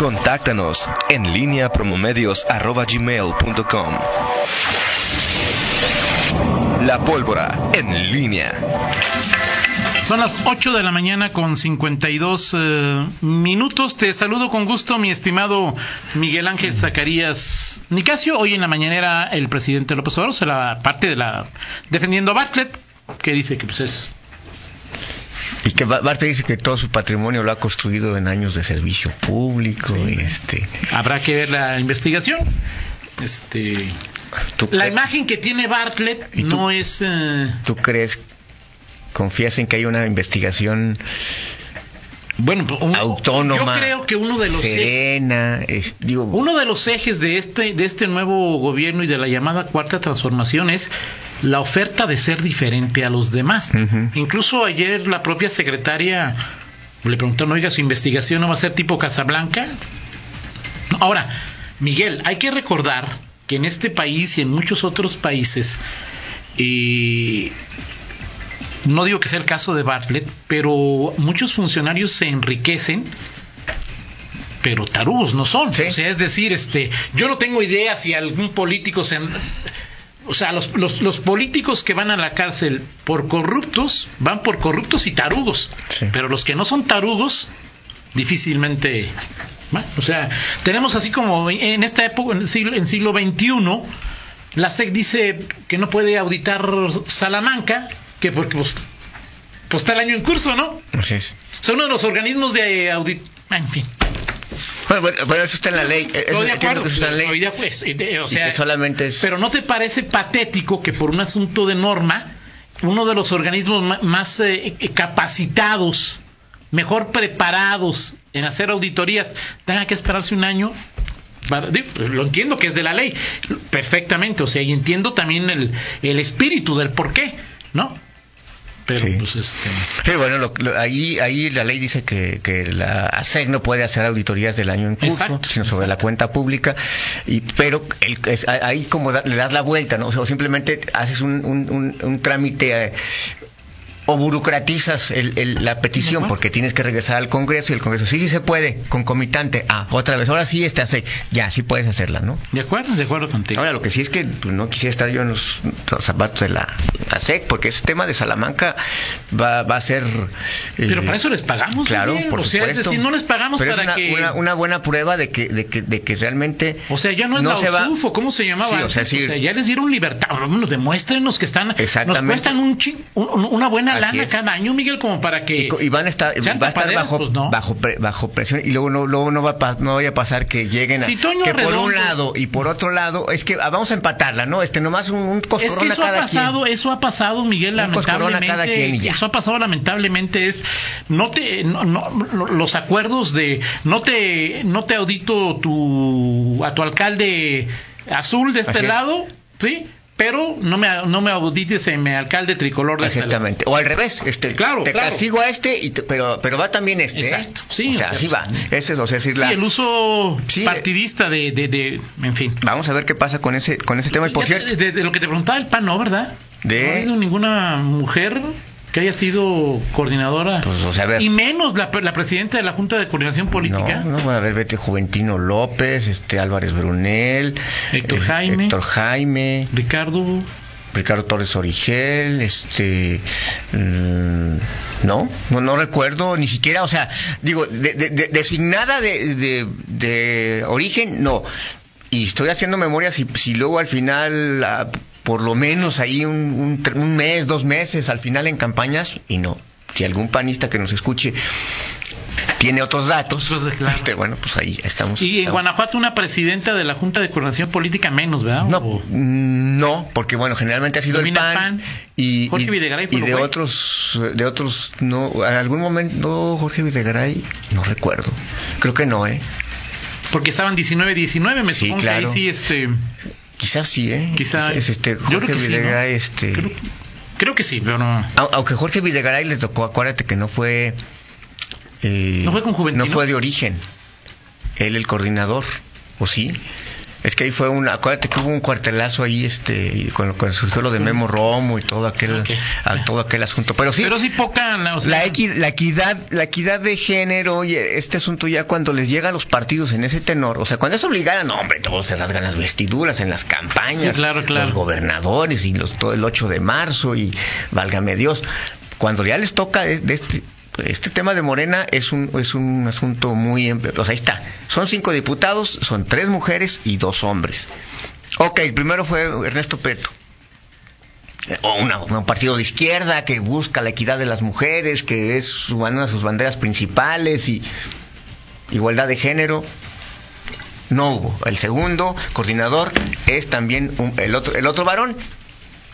Contáctanos en línea promomedios.com. La pólvora en línea. Son las 8 de la mañana con 52 eh, minutos. Te saludo con gusto, mi estimado Miguel Ángel Zacarías Nicasio. Hoy en la mañanera el presidente López Obrador parte de la defendiendo a Bartlett, que dice que pues es y que Bartlett dice que todo su patrimonio lo ha construido en años de servicio público y este habrá que ver la investigación. Este la imagen que tiene Bartlett no es eh, ¿Tú crees confías en que hay una investigación bueno, autónoma, yo creo que uno de los serena, digo, uno de los ejes de este de este nuevo gobierno y de la llamada cuarta transformación es la oferta de ser diferente a los demás. Incluso ayer la propia secretaria le preguntó, "No, oiga, su investigación no va a ser tipo Casablanca?" Ahora, Miguel, hay que recordar que en este país y en muchos otros países eh, no digo que sea el caso de Bartlett, pero muchos funcionarios se enriquecen pero tarugos no son. O sea, es decir, este, yo no tengo idea si algún político se... O sea, los, los, políticos que van a la cárcel por corruptos, van por corruptos y tarugos. Pero los que no son tarugos, difícilmente... O sea, tenemos así como en esta época, en siglo, en siglo XXI, la SEC dice que no puede auditar Salamanca, que porque pues, pues, está el año en curso, ¿no? Así es. Son uno de los organismos de audit. En fin. Bueno, bueno, eso está en la ley. Eso, de acuerdo, eso está en la ley. Pues, o sea, solamente es... Pero ¿no te parece patético que por un asunto de norma, uno de los organismos más eh, capacitados, mejor preparados en hacer auditorías, tenga que esperarse un año lo entiendo que es de la ley, perfectamente, o sea, y entiendo también el, el espíritu del por qué, ¿no? Pero, sí. pues, este... sí, bueno, ahí, ahí la ley dice que, que la ASEC no puede hacer auditorías del año en curso, sino sobre la cuenta pública, y, pero el, es, ahí como da, le das la vuelta, ¿no? O, sea, simplemente haces un, un, un, trámite eh, o burocratizas el, la petición porque tienes que regresar al Congreso y el Congreso sí, sí se puede, concomitante. Ah, otra vez, ahora sí este hace, ya, sí puedes hacerla, ¿no? De acuerdo, de acuerdo contigo. Ahora, lo que sí es que pues, no quisiera estar yo en los, zapatos de la, SEC porque ese tema de Salamanca va, va a ser... Eh, Pero para eso les pagamos. Claro, por o sea, es decir, no les pagamos Pero para es una, que... Una, una, buena prueba de que, de que, de que realmente... O sea, ya no es no la se va... ¿cómo se llamaba? Sí, o sea, sí. o sea, ya les dieron libertad. Bueno, demuéstrenos que están... Exactamente. Nos cuestan un, un una buena lana es. cada año, Miguel, como para que y, y van a estar, va a estar bajo, pues no. bajo, pre, bajo presión y luego no, luego no va a, no vaya a pasar que lleguen a si Toño que Redondo, por un lado y por otro lado es que ah, vamos a empatarla, ¿no? Este nomás un, un coscorrón es que eso cada ha pasado, quien. eso ha pasado, Miguel, Un a cada lamentablemente. quien ya. Eso ha pasado lamentablemente es no te no, no, los acuerdos de no te no te audito tu a tu alcalde azul de este Así es. lado, ¿sí? Pero no me, no me audites en mi alcalde tricolor de este. Exactamente. O al revés, este, Claro, te claro. castigo a este, y te- pero, pero va también este. ¿eh? Exacto, sí, O o sea, sea, así va. Ese es, o sea, es decir, Sí, la- el uso Sí, partidista de, de, de, en fin. Vamos a ver qué pasa con ese, con ese tema. Y por cierto, te- de, de lo que te preguntaba el PAN, ¿no, verdad? De- No ha habido ninguna mujer que haya sido coordinadora. Pues, o sea, a ver. Y menos la, la presidenta de la Junta de Coordinación Política. No, a ver, vete Juventino López, este Álvarez Brunel, Héctor eh, Jaime. Héctor Jaime, Ricardo. Ricardo Torres Origel, este, mm, no, no, no recuerdo ni siquiera, o sea, digo, de, de- de- designada de, de, de origen, no. Y estoy haciendo memoria si, si luego al final, ah, por lo menos ahí un, un, un mes, dos meses, al final en campañas, y no. Si algún panista que nos escuche tiene otros datos, Pues, claro. este, bueno, pues ahí estamos. Y en estamos- Guanajuato una presidenta de la Junta de Coordinación Política menos, ¿verdad? No, O- no, porque bueno, generalmente ha sido el PAN, y, Jorge y- Videgaray y de otros, de otros, no, en algún momento, Jorge Videgaray, no recuerdo, creo que no, eh, porque estaban 19-19, me Sí, supongo claro. que ahí sí, este... quizás sí, eh, Quizá- es este yo creo Jorge que sí, ¿no? Videgaray, este, Creo, creo que sí, pero no... au- aunque Jorge Videgaray le tocó, acuérdate que no fue, eh, ¿No fue con Juventino? no fue de origen, él el coordinador, o sí, Es que ahí fue un, acuérdate que hubo un cuartelazo ahí, este, cuando, cuando surgió lo de Memo Romo y todo aquel, todo aquel asunto. Pero sí, Pero sí poca... o sea, la, equi- la equidad, la equidad de género y este asunto ya cuando les llega a los partidos en ese tenor, o sea, cuando es obligada, no, hombre, todos se rasgan las vestiduras en las campañas, Sí, claro, claro. los gobernadores y los todo el 8 de marzo y válgame Dios, cuando ya les toca de, de este este tema de Morena es un, es un asunto muy... O sea, ahí está. Son cinco diputados, son tres mujeres y dos hombres. Ok, el primero fue Ernesto Preto o una- un partido de izquierda que busca la equidad de las mujeres, que es una de sus banderas principales y igualdad de género. No hubo. El segundo coordinador es también un- el otro el otro varón.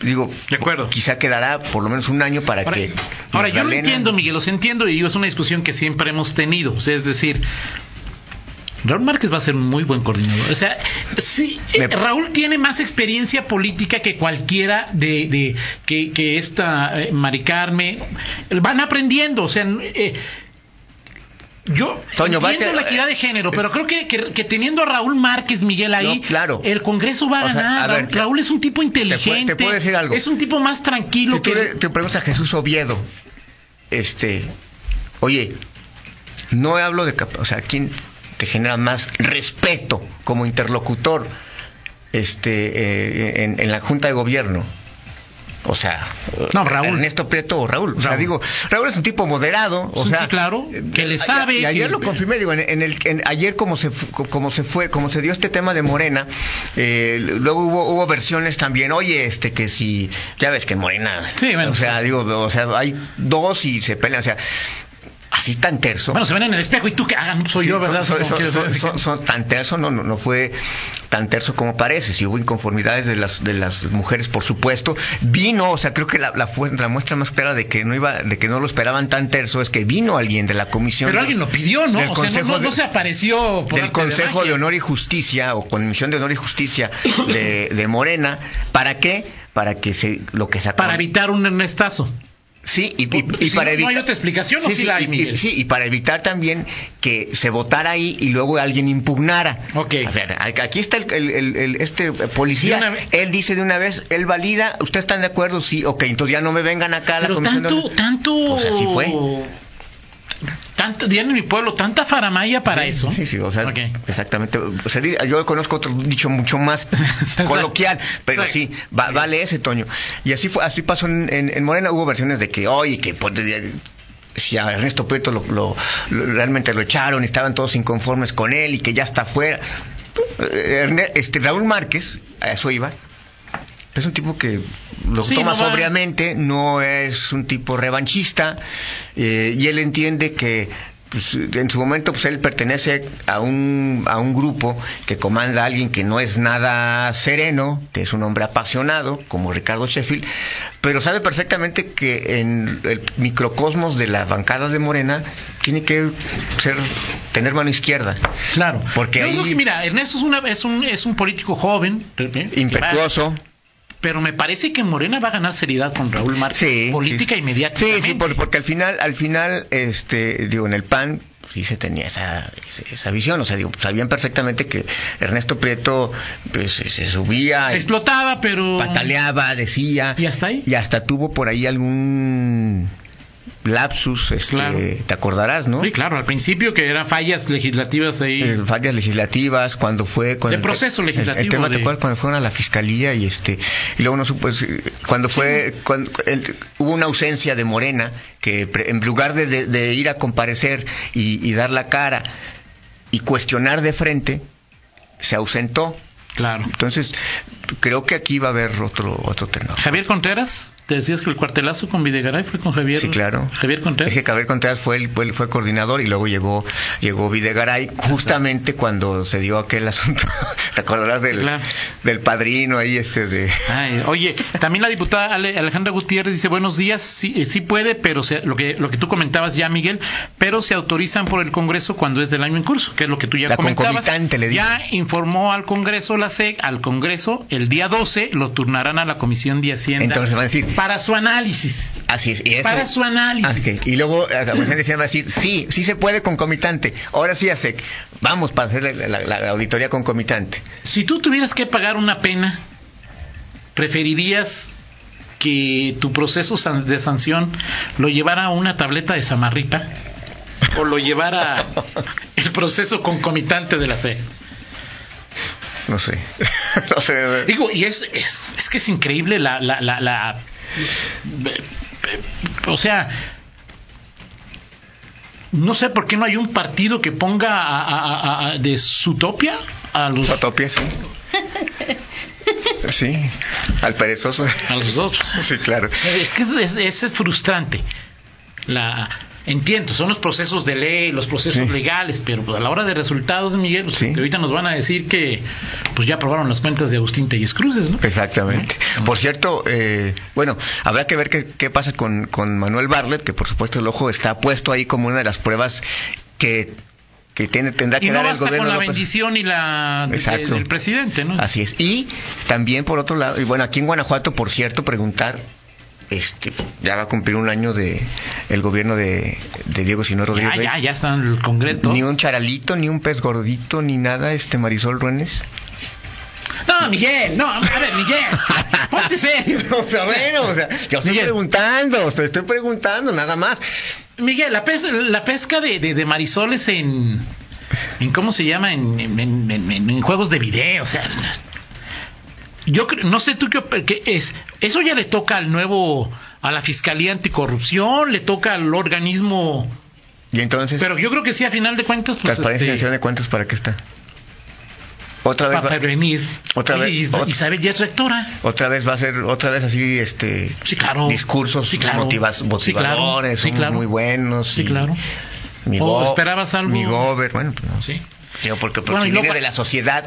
Digo, De acuerdo. quizá quedará por lo menos un año para Ahora, que ahora, yo lo entiendo, Miguel, los entiendo y es una discusión que siempre hemos tenido. O sea, es decir, Raúl Márquez va a ser un muy buen coordinador. O sea, sí, eh, Me- Raúl tiene más experiencia política que cualquiera de, de que, que esta eh, Mari Carmen. Van aprendiendo, o sea, eh, yo Toño, entiendo que- la equidad de género, pero creo que, que- que teniendo a Raúl Márquez, Miguel, ahí, No, claro. el Congreso va a O sea, ganar. a ver, Raúl, es un tipo inteligente. te puedo decir algo. Es un tipo más tranquilo Si tú que... le- te preguntas a Jesús Oviedo, este, oye, no hablo de, o sea, ¿quién te genera más respeto como interlocutor, este, eh, en, en la Junta de Gobierno? O sea, No, Raúl. Ernesto Prieto o Raúl. O sea, digo, Raúl es un tipo moderado. O Sí, sea, sí, claro, que le eh, sabe, Y, ayer que- lo confirmé, digo, en, en el, en- ayer como se, como se fue, como se dio este tema de Morena, eh, luego hubo, hubo versiones también, oye, este, que si, ya ves que Morena, Sí, bueno, o sea, sí. digo, o sea, hay dos y se pelean, o sea, así tan terso. Bueno, se ven en el espejo y tú que hagan, soy Sí, yo, ¿verdad? Son, son- tan terso, no, no, no fue tan terso como parece. Si hubo inconformidades de las de las mujeres, por supuesto. Vino, o sea, creo que la, la, la muestra más clara de que no iba, de que no lo esperaban tan terso es que vino alguien de la comisión. Pero de- alguien lo pidió, ¿no? O sea, no, Consejo no- no se apareció por del de Consejo de. Honor y Justicia o Comisión de Honor y Justicia de, de Morena. ¿Para qué? Para que se lo que se Para evitar un ernestazo. Sí, y, y- Porque y si para no, no evitar. hay otra explicación, ¿o sí la hay, y- Miguel? y- sí, y para evitar también que se votara ahí y luego alguien impugnara. Ok. A ver, aquí está el, el- el- el- este policía. una. Él dice de una vez, él valida. ¿Ustedes están de acuerdo? Sí, ok, entonces ya no me vengan acá a la Pero comisión de tanto, tanto. Pues así fue. Tanto, en mi pueblo, tanta faramaya para eso. Sí, sí, o sea, exactamente. O sea, yo conozco otro dicho mucho más coloquial, pero sí, va- vale ese, Toño. Y así fue, así pasó en, en- en Morena. Hubo versiones de que, oye, que pues, si a Ernesto Prieto lo, lo- lo- realmente lo echaron y estaban todos inconformes con él y que ya está fuera. Este, Raúl Márquez, a eso iba, es un tipo que lo Sí, toma sobriamente, no es un tipo revanchista eh, y él entiende que pues, en su momento pues él pertenece a un, a un grupo que comanda a alguien que no es nada sereno, que es un hombre apasionado, como Ricardo Sheffield, pero sabe perfectamente que en el microcosmos de la bancada de Morena tiene que ser tener mano izquierda. Claro. Porque Yo ahí- creo que, mira, Ernesto es, una, es, un, es un político joven. Impetuoso. Pero me parece que Morena va a ganar seriedad con Raúl Márquez. Sí, política sí. y mediáticamente. Sí, sí, por- porque al final, al final, este, digo, en el PAN sí se tenía esa, esa, esa visión, o sea, digo, sabían perfectamente que Ernesto Prieto pues, se, se subía, Explotaba, pero. pataleaba, decía, ¿Y hasta ahí? y hasta tuvo por ahí algún lapsus, este, Claro. te acordarás, ¿no? Sí, claro, al principio que eran fallas legislativas ahí. Eh, fallas legislativas cuando fue cuando De proceso el- legislativo el, tema de- te acuerdas cuando fueron a la fiscalía y este y luego no supo eh, cuando fue cuando el- hubo una ausencia de Morena que pre- en lugar de, de- de ir a comparecer y, y dar la cara y cuestionar de frente se ausentó Claro. entonces creo que aquí va a haber otro otro tenor Javier Contreras, te decías que el cuartelazo con Videgaray fue con Javier. Sí, claro. Javier Contreras. Es que Javier Contreras fue, el, fue, fue coordinador y luego llegó llegó Videgaray justamente cuando se dio aquel asunto. ¿Te acordarás del, Claro. del padrino ahí este de... Ay, oye, también la diputada Ale- Alejandra Gutiérrez dice buenos días, sí, eh, sí puede, pero se- lo que lo que tú comentabas ya, Miguel, pero se autorizan por el Congreso cuando es del año en curso, que es lo que tú ya La comentabas. concomitante, le dije. Ya informó al Congreso la SEC, al Congreso el día 12 lo turnarán a la Comisión de Hacienda. Entonces van a decir, Para su análisis. Así es. Y eso- Para su análisis. Ah. Y luego a continuación decían, va a decir, sí, sí se puede concomitante. Ahora sí hace, vamos para hacer la, la- la auditoría concomitante. Si tú tuvieras que pagar una pena, ¿preferirías que tu proceso de sanción lo llevara a una tableta de samarripa o lo llevara el proceso concomitante de la C? No sé. no sé. Digo, y es, es, es que es increíble la, la, la, la- o sea, no sé por qué no hay un partido que ponga a, a- a- a- de Zootopia a los, Utopía, sí. Sí, al perezoso. a los otros. Sí, claro. Es que es, es- es frustrante. La, entiendo, son los procesos de ley, los procesos Sí. legales, pero pues, a la hora de resultados, Miguel, pues, Sí. ahorita nos van a decir que pues ya aprobaron las cuentas de Agustín Telles Cruces, ¿no? Exactamente. Por cierto, eh, bueno, habrá que ver qué, qué pasa con, con Manuel Barlet, que por supuesto el ojo está puesto ahí como una de las pruebas que, que tiene, tendrá Y que no dar el basta gobierno con la López. bendición y la de- del presidente, ¿no? Así es. Y también por otro lado, y bueno, aquí en Guanajuato, por cierto, preguntar, este, ya va a cumplir un año de el gobierno de, de Diego ya, Rodríguez. ya, ya está en el Congreso. Ni un charalito, ni un pez gordito, ni nada, este Marisol Ruénes. No, Miguel, no, a ver, Miguel, ponte serio. o sea, bueno, o sea, yo estoy Miguel. preguntando, te estoy preguntando, nada más. Miguel, la, pes- la pesca de, de, de marisoles en, en. ¿Cómo se llama? En, en, en- en- en juegos de video, o sea. Yo creo- no sé tú qué, qué es. Eso ya le toca al nuevo. a la Fiscalía Anticorrupción, le toca al organismo. Y entonces, Pero yo creo que sí, a final de cuentas, pues. transparencia este, de cuentas, ¿para qué está? Otra vez, para va, prevenir. Otra Oye, vez- Is- ot- Isabel ya es rectora. otra vez va a ser, otra vez así, este, Sí, claro. discursos Sí, claro. motivas- motivadores, Sí, somos claro. muy buenos. Sí, y claro. Mi ¿O esperabas algo? Mi gober, bueno, pues no. Sí. Digo, porque, porque Bueno, viene de la sociedad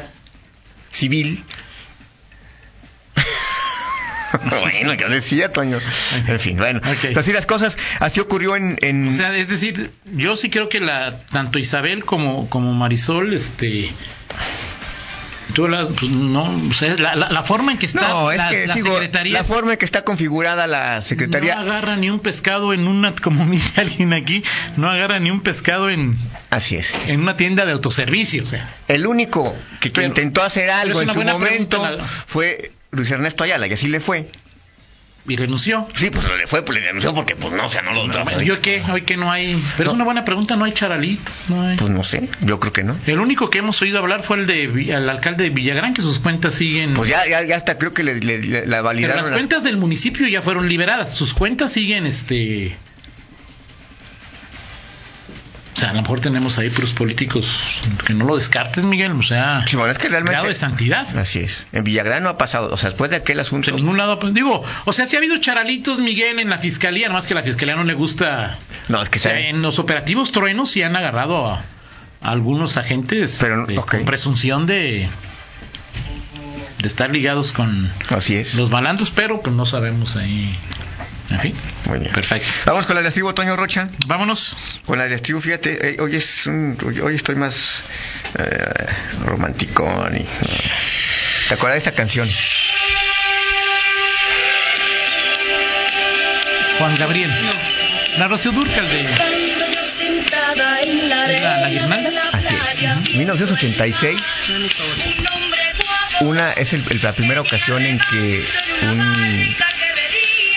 civil. bueno, yo decía, Toño. En fin, bueno. Ok. Así las cosas, así ocurrió en... en- O sea, es decir, yo sí creo que la tanto Isabel como, como Marisol, este. Tú las, pues, no, o sea, la, la- la forma en que está no, es la, que la sigo, secretaría la forma en que está configurada la secretaría, no agarra ni un pescado en una, como dice alguien aquí, no agarra ni un pescado en, así es. en una tienda de autoservicio, o sea. El único que, intentó hacer algo en su momento fue Luis Ernesto Ayala, y así le fue. Y renunció. Sí, pues le fue, pues le denunció porque, pues no, o sea, no lo... Bueno, ¿Yo qué? Hoy que no hay. Pero es No. una buena pregunta, no hay charalitos, no hay. Pues no sé, yo creo que no. El único que hemos oído hablar fue el de el alcalde de Villagrán, que sus cuentas siguen. Pues ya, ya, ya hasta creo que le, le- le- la Pero validaron. las las- cuentas del municipio ya fueron liberadas. Sus cuentas siguen, este. Sea, a lo mejor tenemos ahí puros políticos que no lo descartes, Miguel. O sea, Sí, bueno, es que realmente... grado de santidad. Así es. En Villagrán no ha pasado, o sea, después de aquel asunto... En ningún lado, pues digo, o sea, si ha habido charalitos, Miguel, en la fiscalía, nomás que a la fiscalía no le gusta. No, es que O sea, en los operativos truenos sí han agarrado a, a algunos agentes Pero, de- ok. con presunción de de estar ligados con Así es. los malandros, pero pues no sabemos ahí. En fin, Muy bien. perfecto. Vamos con la del estribo, Toño Rocha. Vámonos. Con la del estribo, fíjate, eh, hoy es un, hoy- estoy más eh, romanticón. Y, ¿Te acuerdas de esta canción? Juan Gabriel. La Rocío Durcal de. Sentada en la Así es. 1986, un hombre guapo una es el- el- la primera ocasión en que un,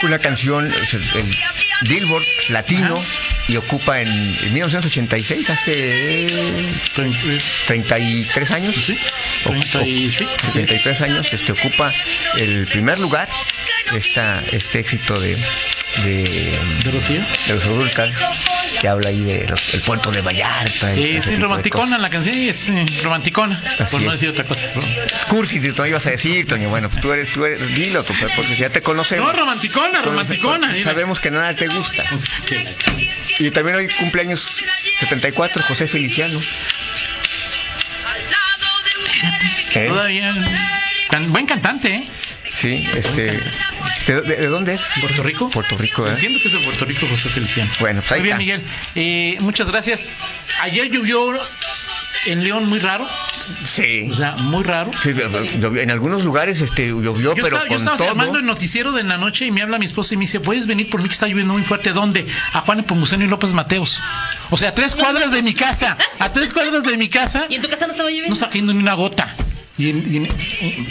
una canción, el Billboard latino, y ocupa en, en 1986, hace 33 años. Sí, O- 30 y- o- sí, así es. 33 años, este ocupa el primer lugar esta, este éxito de de, ¿De Rocío? de los que habla ahí del puerto de Vallarta. Sí, sí, de romanticona la canción, sí, es eh, romanticona, Así por no es. decir otra cosa. Cursi, tú ibas a decir, Toño. Bueno, pues tú eres, tú eres, dilo, tú, pues, porque ya te conocemos. No, romanticona, romanticona. Sabemos que nada te gusta. Y también hoy cumpleaños 74, José Feliciano. ¿Eh? Todavía. buen cantante, ¿eh? Sí, este. ¿De, de- de dónde es? ¿Puerto Rico? Puerto Rico, ¿eh? Entiendo que es de Puerto Rico, José Feliciano. Bueno, pues ahí Muy bien, está. Miguel. Eh, muchas gracias. Ayer llovió En León muy raro, Sí. o sea, muy raro. Sí, llovió- en algunos lugares este llovió, Yo pero estaba, yo con estaba todo. llamando el noticiero de la noche y me habla mi esposa y me dice, ¿puedes venir por mí que está lloviendo muy fuerte? ¿Dónde? A Juan Epomuceno y López Mateos. O sea, a tres cuadras de mi casa. A tres cuadras de mi casa ¿Y en tu casa no estaba no lloviendo? está cayendo ni una gota. Y, y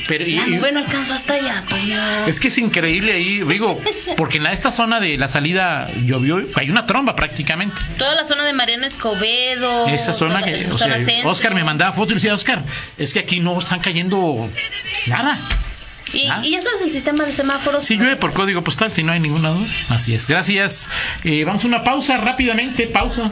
pero, y- La y- nube no alcanzó hasta allá, Toño. es que es increíble ahí, digo, porque en esta zona de la salida llovió, hay una tromba prácticamente. Toda la zona de Mariano Escobedo. Esa zona toda- que, o zona sea, centro. Oscar me mandaba fotos y decía, Oscar, es que aquí no están cayendo nada. Y, Ah. y ya sabes el sistema de semáforos. Si llueve por código postal, si no hay ninguna duda. Así es, gracias. Eh, vamos a una pausa rápidamente, pausa.